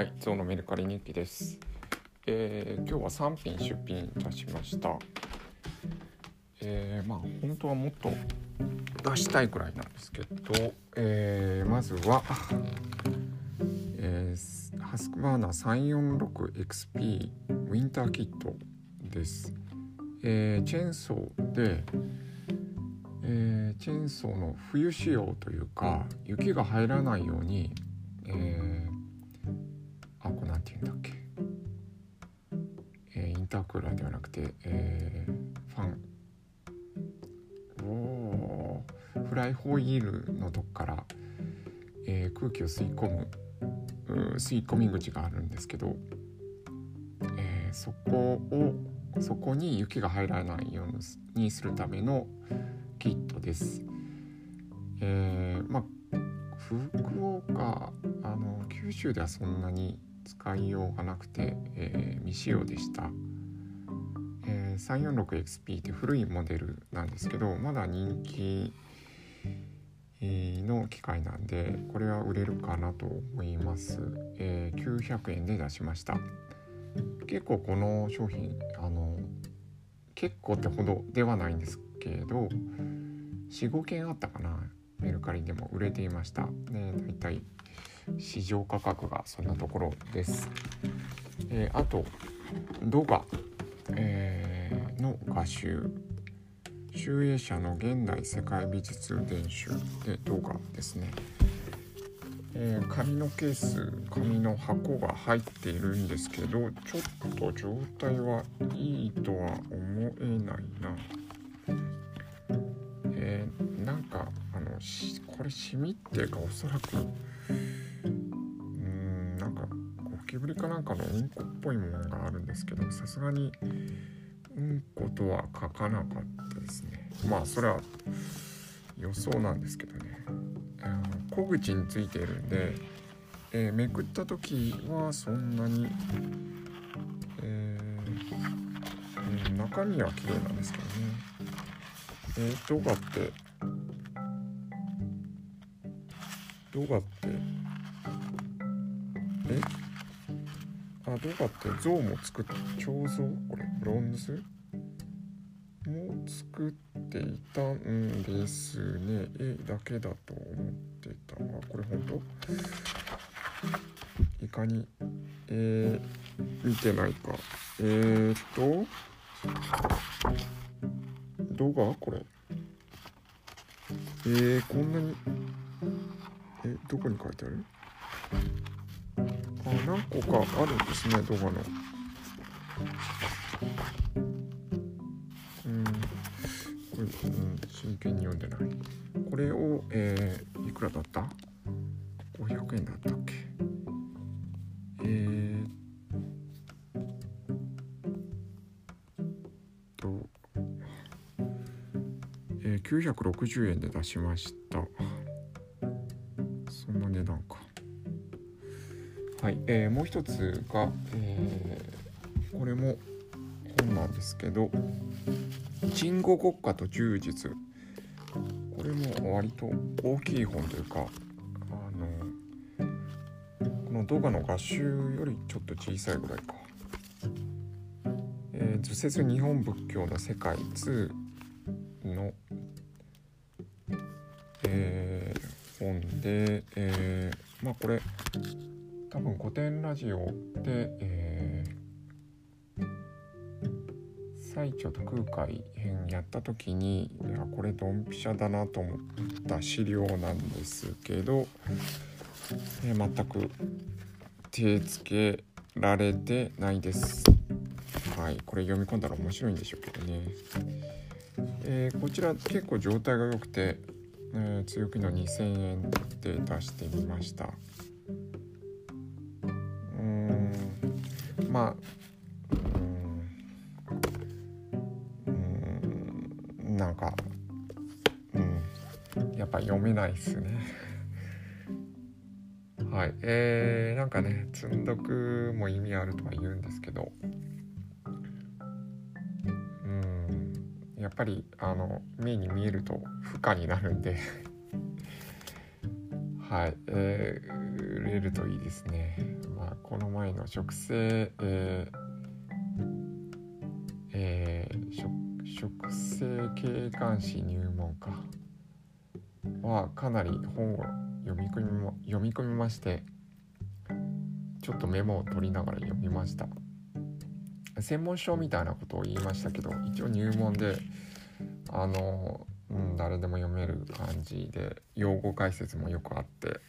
はい、ゾウのメルカリ日記です。えー今日は3品出品いたしました。えーまあ本当はもっと出したいくらいなんですけど、えーまずは、えーハスクバーナー 346XP ウィンターキットです。えーチェーンソーで、えーチェーンソーの冬仕様というか雪が入らないように、えーあこれなんて言うんだっけ、えーインタークーラーではなくて、えーファン。おフライホイールのとこから、えー空気を吸い込む吸い込み口があるんですけど、えーそこをそこに雪が入らないようにするためのキットです。えーまあ福岡あの九州ではそんなに使いようがなくて、えー未使用でした、えー 346XP って古いモデルなんですけどまだ人気の機械なんでこれは売れるかなと思います、えー900円で出しました。結構この商品あの結構ってほどではないんですけど45件あったかな。メルカリでも売れていました。ねだいたい市場価格がそんなところです、えーあとドガ、えーの画集。集英社の現代世界美術伝集で動画ですね、えー紙のケース紙の箱が入っているんですけどちょっと状態はいいとは思えないな。えーなんかあのこれシミっていうかおそらくキブリかなんかのうんこっぽいものがあるんですけどさすがにうんことは書かなかったですね。まあそれは予想なんですけどね。小口についているんで、えーめくった時はそんなに、えーうん中身は綺麗なんですけどね。えー、動画って動画ってえ？あ動画って像も作っ彫像？これブロンズ？も作っていたんですね。絵だけだと思ってた。あこれ本当？いかにえー、見てないか。えー、っと動画これ。えー、こんなにえどこに書いてある？何個かあるんですね動画の。うん。これ、うん、真剣に読んでない。これを、えー、いくらだった？500円だったっけ？えー、とえー、960円で出しました。そんな値段か。はい、えーもう一つが、えーこれも本なんですけど「鎮護国家と柔術」これも割と大きい本というかあのこの動画の画集よりちょっと小さいぐらいか。えー、図説日本仏教の世界2の、えー本で、えーまあこれ多分古典ラジオで、えー最澄と空海編やった時にいやこれドンピシャだなと思った資料なんですけど、えー全く手つけられてないです。はい、これ読み込んだら面白いんでしょうけどね。えーこちら結構状態が良くて、えー強気の2000円で出してみました。まあ、うん、うん。なんか、うん、やっぱ読めないっすね。はい、えー、なんかね積んどくも意味あるとは言うんですけど。うん。やっぱりあの目に見えると負荷になるんで。はい、えー売れるといいですね。まあこの前の植生えーえー、植生景観史入門か。はかなり本を読み込み読み込みましてちょっとメモを取りながら読みました。専門書みたいなことを言いましたけど一応入門であの、うん、誰でも読める感じで用語解説もよくあって。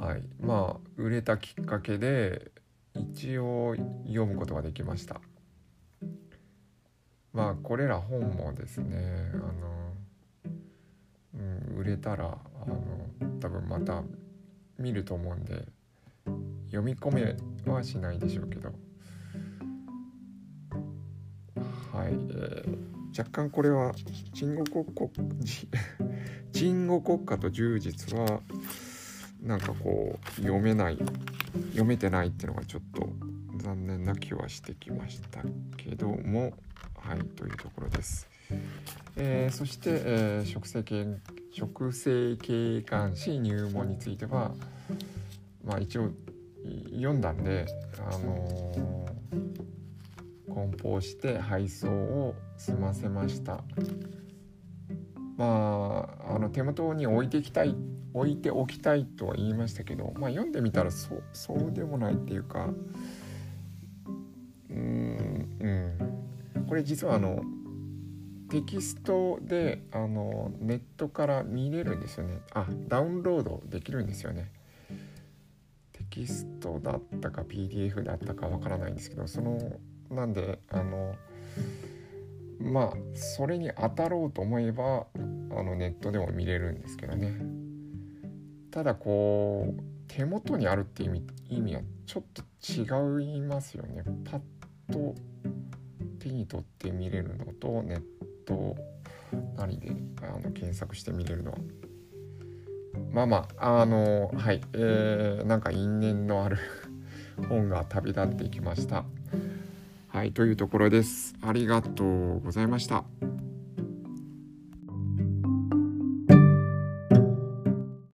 はい。まあ売れたきっかけで一応読むことができました。まあこれら本もですねあの、うん、売れたらあの多分また見ると思うんで読み込めはしないでしょうけど。はい、えー、若干これは鎮護国国鎮護国家と充実はなんかこう読めない読めてないっていうのがちょっと残念な気はしてきましたけどもはいというところです。えー、そして、えー、食生系食生経管史入門についてはまあ一応読んだんであのー、梱包して配送を済ませました。まああの手元に置いていきたい置いておきたいとは言いましたけど、まあ、読んでみたらそうそうでもないっていうかうんうん。これ実はあのテキストであのネットから見れるんですよね。あダウンロードできるんですよね。テキストだったか PDF だったかわからないんですけどそのなんであのまあそれに当たろうと思えばあのネットでも見れるんですけどね。ただこう手元にあるっていう意味意味はちょっと違いますよね。パッと手に取って見れるのとネットなりであの検索して見れるのは。まあまああのはいえー、なんか因縁のある 本が旅立っていきました。はいというところです。ありがとうございました。